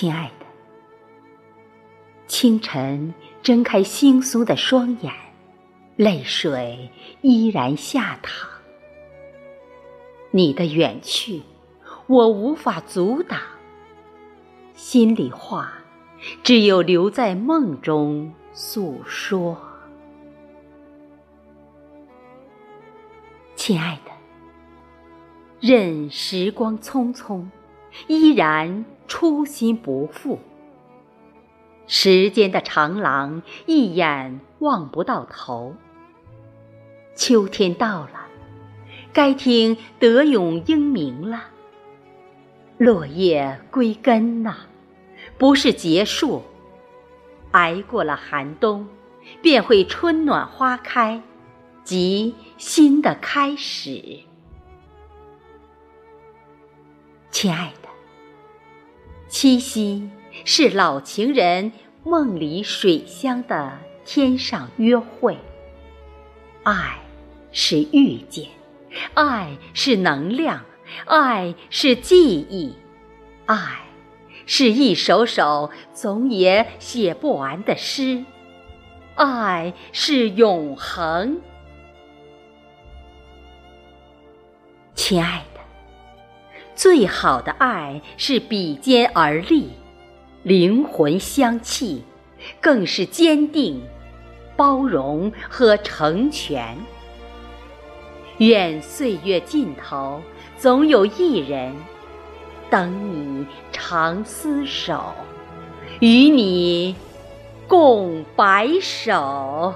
亲爱的，清晨睁开惺忪的双眼，泪水依然下淌。你的远去，我无法阻挡。心里话，只有留在梦中诉说。亲爱的，任时光匆匆，依然初心不负。时间的长廊，一眼望不到头。秋天到了。该听德永英明了，落叶归根呐，不是结束。挨过了寒冬，便会春暖花开，即新的开始。亲爱的，七夕是老情人梦里水乡的天上约会，爱是遇见。爱是能量，爱是记忆，爱是一首首总也写不完的诗，爱是永恒。亲爱的，最好的爱是比肩而立，灵魂相契，更是坚定、包容和成全。愿岁月尽头，总有一人等你长厮守，与你共白首。